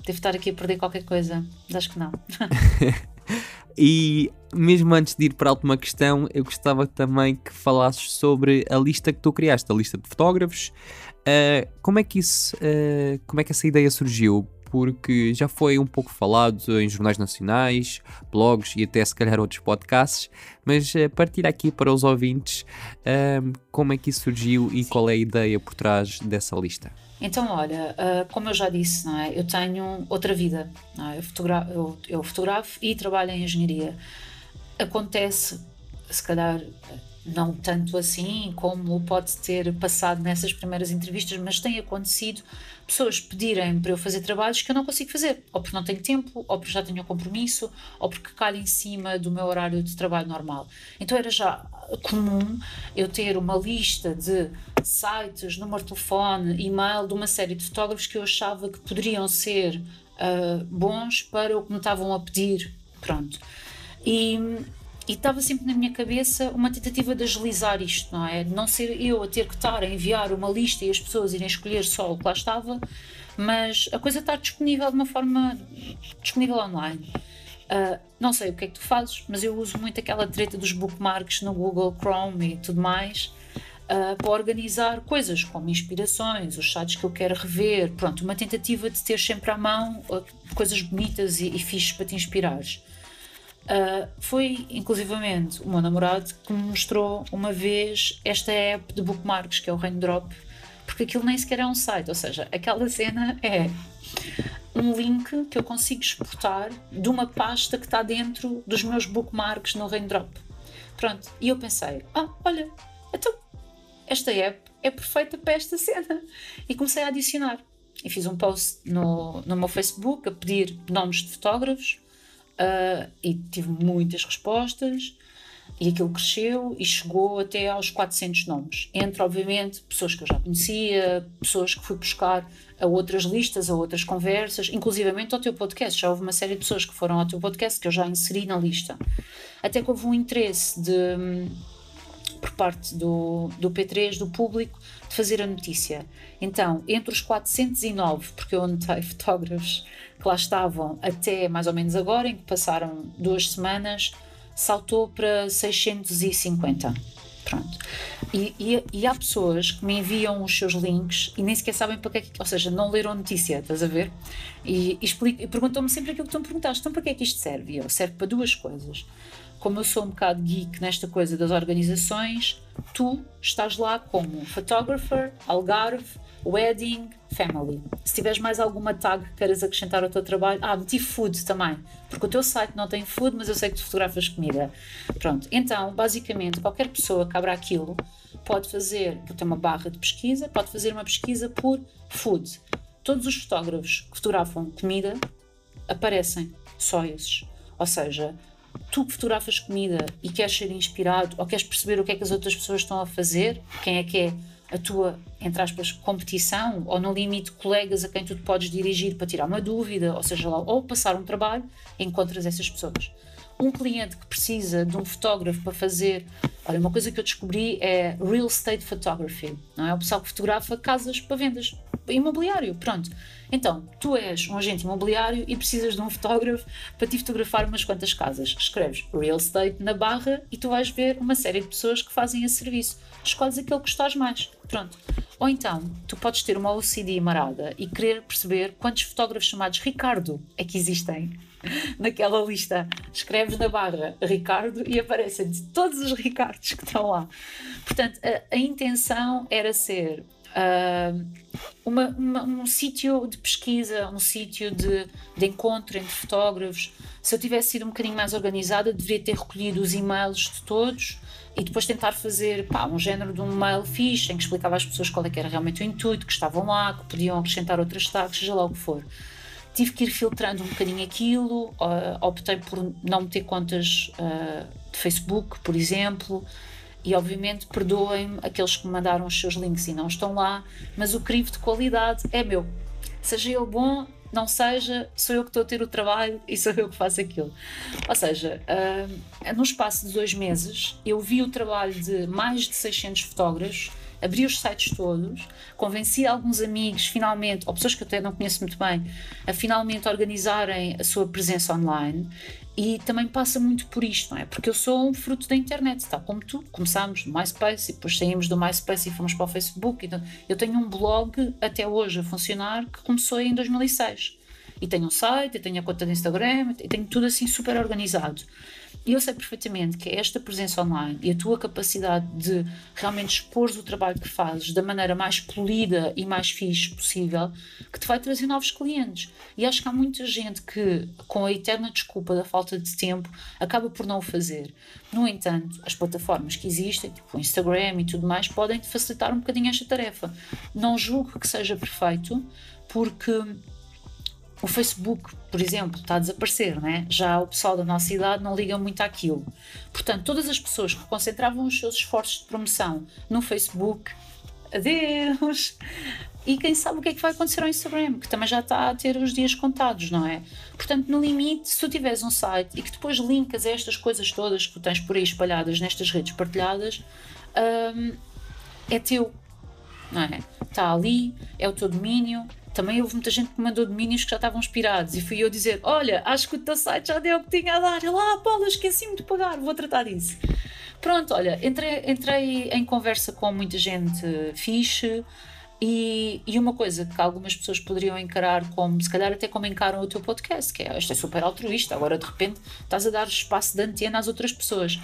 devo estar aqui a perder qualquer coisa, mas acho que não. E mesmo antes de ir para a última questão, eu gostava também que falasses sobre a lista que tu criaste, a lista de fotógrafos. Uh, como é que isso, uh, como é que essa ideia surgiu? porque já foi um pouco falado em jornais nacionais, blogs e até se calhar outros podcasts, mas uh, partilha aqui para os ouvintes como é que isso surgiu e qual é a ideia por trás dessa lista. Então, olha, como eu já disse, não é? eu tenho outra vida. É? Eu, fotogra eu, eu fotografo e trabalho em engenharia. Acontece, se calhar, não tanto assim como pode ter passado nessas primeiras entrevistas, mas tem acontecido pessoas pedirem para eu fazer trabalhos que eu não consigo fazer, ou porque não tenho tempo, ou porque já tenho um compromisso, ou porque calha em cima do meu horário de trabalho normal. Então era já comum eu ter uma lista de sites, número de telefone, e-mail de uma série de fotógrafos que eu achava que poderiam ser uh, bons para o que me estavam a pedir. Pronto. E estava sempre na minha cabeça uma tentativa de agilizar isto, não é? De não ser eu a ter que estar a enviar uma lista e as pessoas irem escolher só o que lá estava, mas a coisa está disponível de uma forma disponível online. Uh, não sei o que é que tu fazes, mas eu uso muito aquela treta dos bookmarks no Google Chrome e tudo mais uh, para organizar coisas como inspirações, os sites que eu quero rever, pronto, uma tentativa de ter sempre à mão uh, coisas bonitas e, e fixes para te inspirares. Uh, foi inclusivamente o meu namorado que me mostrou uma vez esta app de bookmarks que é o Raindrop, porque aquilo nem sequer é um site, ou seja, aquela cena é um link que eu consigo exportar de uma pasta que está dentro dos meus bookmarks no Raindrop. Pronto, e eu pensei, ah, olha, então esta app é perfeita para esta cena. E comecei a adicionar. E fiz um post no, no meu Facebook a pedir nomes de fotógrafos uh, e tive muitas respostas e aquilo cresceu e chegou até aos 400 nomes. Entre, obviamente, pessoas que eu já conhecia, pessoas que fui buscar a outras listas, a outras conversas, inclusivamente ao teu podcast. Já houve uma série de pessoas que foram ao teu podcast que eu já inseri na lista. Até que houve um interesse de, por parte do, do P3, do público, de fazer a notícia. Então, entre os 409, porque eu anotei fotógrafos que lá estavam até mais ou menos agora, em que passaram duas semanas, saltou para 650. Pronto. E, e, e, há pessoas que me enviam os seus links e nem sequer sabem para que é que. Ou seja, não leram a notícia, estás a ver? E, e, e perguntam-me sempre aquilo que tu me perguntaste: então para que é que isto serve? E eu, serve para duas coisas. Como eu sou um bocado geek nesta coisa das organizações, tu estás lá como photographer, Algarve, wedding, family. Se tiveres mais alguma tag que queiras acrescentar ao teu trabalho, ah, meti food também, porque o teu site não tem food, mas eu sei que tu fotografas comida. Pronto, então, basicamente, qualquer pessoa que abra aquilo pode fazer, tem uma barra de pesquisa, pode fazer uma pesquisa por food. Todos os fotógrafos que fotografam comida aparecem, só esses. Ou seja, tu fotografas comida e queres ser inspirado ou queres perceber o que é que as outras pessoas estão a fazer, quem é que é a tua, entre aspas, competição, ou no limite colegas a quem tu te podes dirigir para tirar uma dúvida, ou seja lá, ou passar um trabalho, encontras essas pessoas. Um cliente que precisa de um fotógrafo para fazer. Olha, uma coisa que eu descobri é real estate photography, não é? O pessoal que fotografa casas para vendas, imobiliário, pronto. Então, tu és um agente imobiliário e precisas de um fotógrafo para te fotografar umas quantas casas. Escreves real estate na barra e tu vais ver uma série de pessoas que fazem esse serviço. Escolhes aquele que gostas mais. Pronto. Ou então, tu podes ter uma OCD marada e querer perceber quantos fotógrafos chamados Ricardo é que existem naquela lista. Escreves na barra Ricardo e aparecem-te todos os Ricardos que estão lá. Portanto, a, a intenção era ser uma, uma, um sítio de pesquisa, um sítio de, de encontro entre fotógrafos. Se eu tivesse sido um bocadinho mais organizada, deveria ter recolhido os e-mails de todos e depois tentar fazer pá, um género de um mail fixe em que explicava às pessoas qual é era realmente o intuito, que estavam lá, que podiam acrescentar outras tags, seja lá o que for. Tive que ir filtrando um bocadinho aquilo, uh, optei por não meter contas uh, de Facebook, por exemplo, e obviamente perdoem-me aqueles que me mandaram os seus links e não estão lá, mas o crivo de qualidade é meu. Seja ele bom, não seja, sou eu que estou a ter o trabalho e sou eu que faço aquilo. Ou seja, uh, no espaço de dois meses, eu vi o trabalho de mais de 600 fotógrafos, abri os sites todos, convenci alguns amigos, finalmente, ou pessoas que eu até não conheço muito bem, a finalmente organizarem a sua presença online e também passa muito por isto, não é? Porque eu sou um fruto da internet, tal como tu. Começámos no MySpace e depois saímos do MySpace e fomos para o Facebook. Então, eu tenho um blog até hoje a funcionar que começou em 2006. e tenho um site, e tenho a conta de Instagram, e tenho tudo assim super organizado. E eu sei perfeitamente que é esta presença online e a tua capacidade de realmente expor o trabalho que fazes da maneira mais polida e mais fixe possível que te vai trazer novos clientes. E acho que há muita gente que, com a eterna desculpa da falta de tempo, acaba por não o fazer. No entanto, as plataformas que existem, tipo o Instagram e tudo mais, podem te facilitar um bocadinho esta tarefa. Não julgo que seja perfeito, porque o Facebook, por exemplo, está a desaparecer, né? já o pessoal da nossa idade não liga muito àquilo. Portanto, todas as pessoas que concentravam os seus esforços de promoção no Facebook, adeus! E quem sabe o que é que vai acontecer ao Instagram, que também já está a ter os dias contados, não é? Portanto, no limite, se tu tiveres um site e que depois linkas estas coisas todas que tu tens por aí espalhadas nestas redes partilhadas, hum, é teu, não é? Está ali, é o teu domínio, também houve muita gente que mandou domínios que já estavam expirados e fui eu dizer: Olha, acho que o teu site já deu o que tinha a dar. Ele, ah, Paula, esqueci-me de pagar, vou tratar disso. Pronto, olha, entrei, entrei em conversa com muita gente fixe e, e uma coisa que algumas pessoas poderiam encarar como, se calhar até como encaram o teu podcast, que é isto é super altruísta, agora de repente estás a dar espaço de antena às outras pessoas.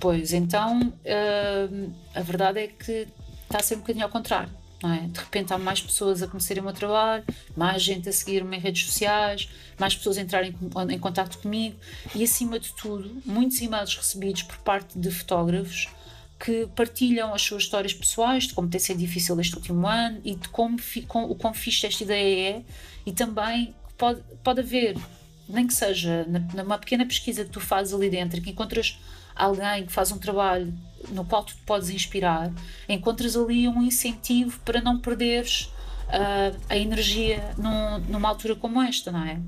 Pois então, uh, a verdade é que está a ser um bocadinho ao contrário é? De repente há mais pessoas a conhecerem o meu trabalho, mais gente a seguir-me em redes sociais, mais pessoas a entrarem em contato comigo e, acima de tudo, muitos e-mails recebidos por parte de fotógrafos que partilham as suas histórias pessoais, de como tem sido difícil este último ano e de como com, o quão fixe esta ideia é e também pode, pode haver, nem que seja numa pequena pesquisa que tu fazes ali dentro, que encontras alguém que faz um trabalho no qual tu te podes inspirar, encontras ali um incentivo para não perderes uh, a energia num, numa altura como esta, não é?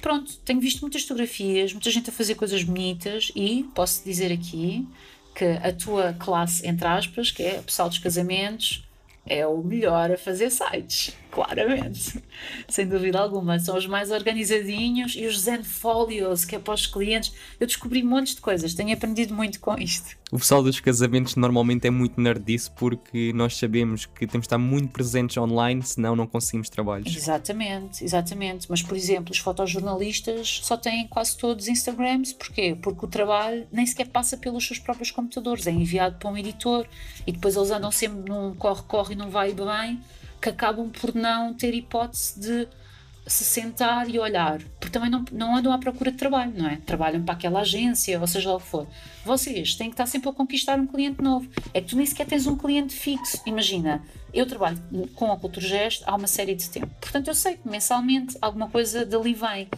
Pronto, tenho visto muitas fotografias, muita gente a fazer coisas bonitas e posso dizer aqui que a tua classe, entre aspas, que é o pessoal dos casamentos, é o melhor a fazer sites, claramente, sem dúvida alguma. São os mais organizadinhos e os Zenfolios, que é para os clientes. Eu descobri montes de coisas, tenho aprendido muito com isto. O pessoal dos casamentos normalmente é muito nerdice porque nós sabemos que temos de estar muito presentes online, senão não conseguimos trabalhos. Exatamente, exatamente. Mas, por exemplo, os fotojornalistas só têm quase todos Instagrams. Porquê? Porque o trabalho nem sequer passa pelos seus próprios computadores, é enviado para um editor e depois eles andam sempre num corre-corre e não vai bem, que acabam por não ter hipótese de se sentar e olhar, porque também não, não andam à procura de trabalho, não é? Trabalham para aquela agência, ou seja lá o que for. Vocês têm que estar sempre a conquistar um cliente novo. É que tu nem sequer tens um cliente fixo. Imagina, eu trabalho com a Cultura Gesto há uma série de tempo. Portanto, eu sei que mensalmente alguma coisa dali vem.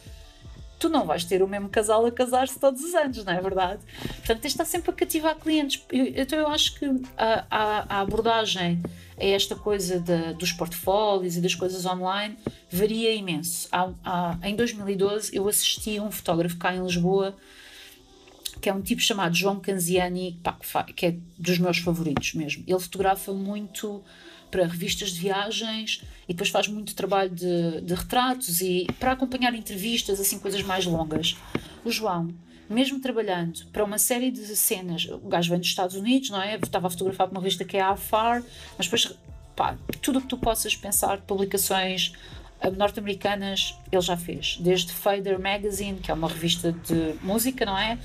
Tu não vais ter o mesmo casal a casar-se todos os anos, não é verdade? Portanto, tens de estar sempre a cativar clientes. Então, eu acho que a, a, a abordagem esta coisa de, dos portfólios e das coisas online varia imenso. Há, há, em 2012 eu assisti a um fotógrafo cá em Lisboa que é um tipo chamado João Canziani, que é dos meus favoritos mesmo. Ele fotografa muito para revistas de viagens e depois faz muito trabalho de, de retratos e para acompanhar entrevistas, assim, coisas mais longas. O João mesmo trabalhando para uma série de cenas, o gajo vem dos Estados Unidos, não é? Estava a fotografar para uma revista que é a AFAR, mas depois, pá, tudo o que tu possas pensar, publicações eh, norte-americanas, ele já fez. Desde Fader Magazine, que é uma revista de música, não é?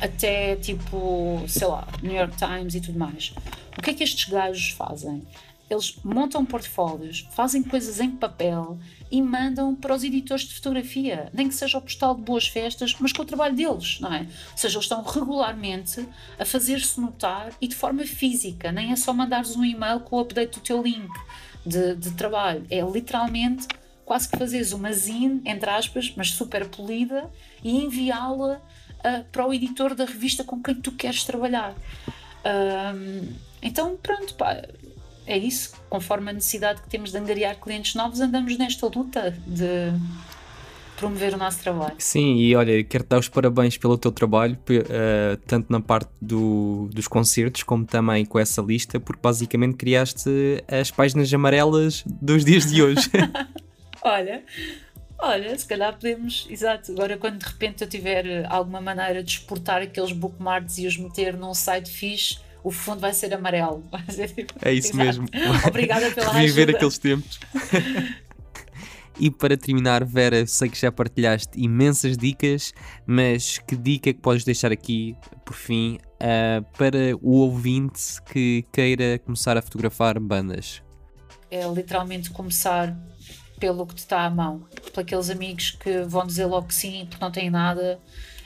Até tipo, sei lá, New York Times e tudo mais. O que é que estes gajos fazem? Eles montam portfólios, fazem coisas em papel e mandam para os editores de fotografia, nem que seja o postal de boas festas, mas com o trabalho deles, não é? Ou seja, eles estão regularmente a fazer-se notar e de forma física, nem é só mandares um e-mail com o update do teu link de, de trabalho, é literalmente quase que fazeres uma zine, entre aspas, mas super polida e enviá-la uh, para o editor da revista com quem tu queres trabalhar. Então, pronto, pá, é isso, conforme a necessidade que temos de angariar clientes novos, andamos nesta luta de promover o nosso trabalho. Sim, e olha, quero dar os parabéns pelo teu trabalho, uh, tanto na parte do, dos concertos como também com essa lista, porque basicamente criaste as páginas amarelas dos dias de hoje. olha, olha, se calhar podemos, exato, agora quando de repente eu tiver alguma maneira de exportar aqueles bookmarks e os meter num site fixe o fundo vai ser amarelo. Vai ser tipo, é isso exato. mesmo. Obrigada pela Reviver ajuda. aqueles tempos. E para terminar, Vera, sei que já partilhaste imensas dicas, mas que dica é que podes deixar aqui, por fim, uh, para o ouvinte que queira começar a fotografar bandas? É literalmente começar pelo que te está à mão, por aqueles amigos que vão dizer logo que sim, porque não têm nada,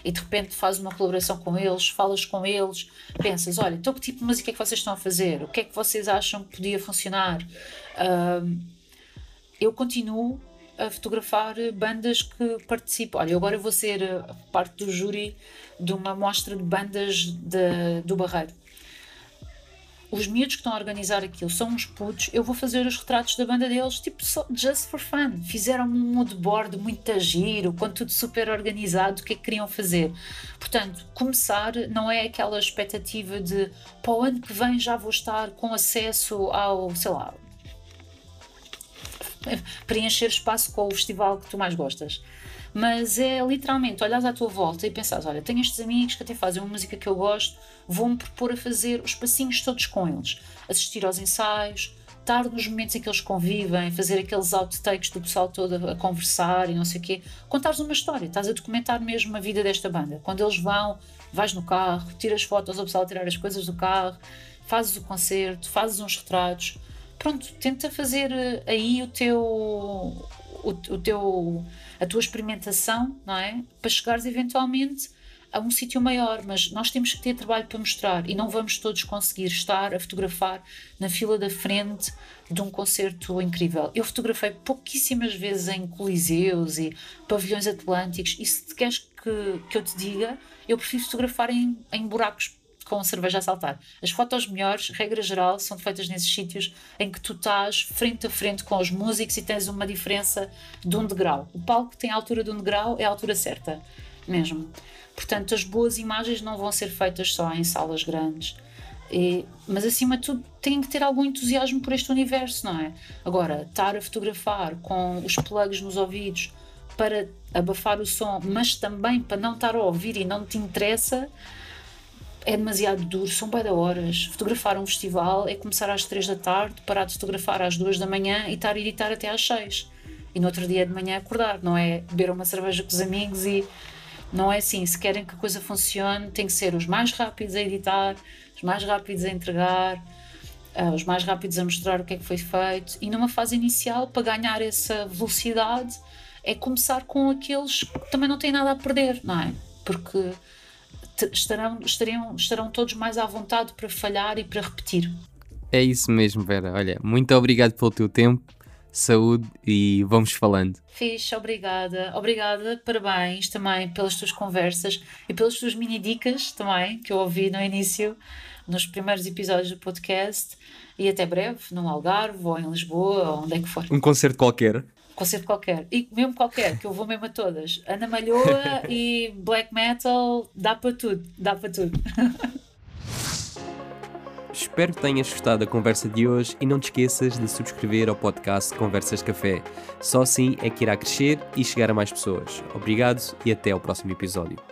e de repente fazes uma colaboração com eles, falas com eles, pensas: olha, então que tipo de música é que vocês estão a fazer? O que é que vocês acham que podia funcionar? Uh, eu continuo a fotografar bandas que participam. Olha, agora vou ser parte do júri de uma mostra de bandas de, do Barreiro os miúdos que estão a organizar aquilo são uns putos, eu vou fazer os retratos da banda deles, tipo, só, just for fun. Fizeram um moodboard muito giro, com tudo super organizado, o que é que queriam fazer. Portanto, começar não é aquela expectativa de para o ano que vem já vou estar com acesso ao, sei lá, preencher espaço com o festival que tu mais gostas mas é literalmente olhas à tua volta e pensas: olha, tenho estes amigos que até fazem uma música que eu gosto, vou-me propor a fazer os passinhos todos com eles, assistir aos ensaios, estar nos momentos em que eles convivem, fazer aqueles outtakes do pessoal todo a conversar e não sei o quê, contares uma história, estás a documentar mesmo a vida desta banda. Quando eles vão, vais no carro, tiras fotos ao pessoal tirar as coisas do carro, fazes o concerto, fazes uns retratos. Pronto, tenta fazer eh, aí o teu o, o teu a tua experimentação, não é? Para chegares eventualmente a um sítio maior, mas nós temos que ter trabalho para mostrar e não vamos todos conseguir estar a fotografar na fila da frente de um concerto incrível. Eu fotografei pouquíssimas vezes em coliseus e pavilhões atlânticos e se queres que, que eu te diga, eu prefiro fotografar em, em buracos com cerveja a saltar. As fotos melhores, regra geral, são feitas nesses sítios em que tu estás frente a frente com os músicos e tens uma diferença de um degrau. O palco tem a altura de um degrau, é a altura certa, mesmo. Portanto, as boas imagens não vão ser feitas só em salas grandes. E, mas acima de tudo tem que ter algum entusiasmo por este universo, não é? Agora, estar a fotografar com os plugs nos ouvidos para abafar o som, mas também para não estar a ouvir e não te interessa, é demasiado duro, são da horas. Fotografar um festival é começar às 3 da tarde, parar de fotografar às 2 da manhã e estar a editar até às 6. E no outro dia de manhã acordar, não é beber uma cerveja com os amigos e não é assim. Se querem que a coisa funcione, tem que ser os mais rápidos a editar, os mais rápidos a entregar, uh, os mais rápidos a mostrar o que é que foi feito. E numa fase inicial, para ganhar essa velocidade, é começar com aqueles que também não têm nada a perder, não é? Porque estarão, estarão, estarão todos mais à vontade para falhar e para repetir. É isso mesmo, Vera. Olha, muito obrigado pelo teu tempo, saúde e vamos falando. Fixe, obrigada. Obrigada, parabéns também pelas tuas conversas e pelas tuas mini dicas também, que eu ouvi no início, nos primeiros episódios do podcast. E até breve, no Algarve ou em Lisboa, ou onde é que for. Um concerto qualquer concerto qualquer, e mesmo qualquer, que eu vou mesmo a todas. Ana Malhoa e black metal, dá para tudo, dá para tudo. Espero que tenhas gostado da conversa de hoje e não te esqueças de subscrever ao podcast Conversas Café. Só assim é que irá crescer e chegar a mais pessoas. Obrigado e até ao próximo episódio.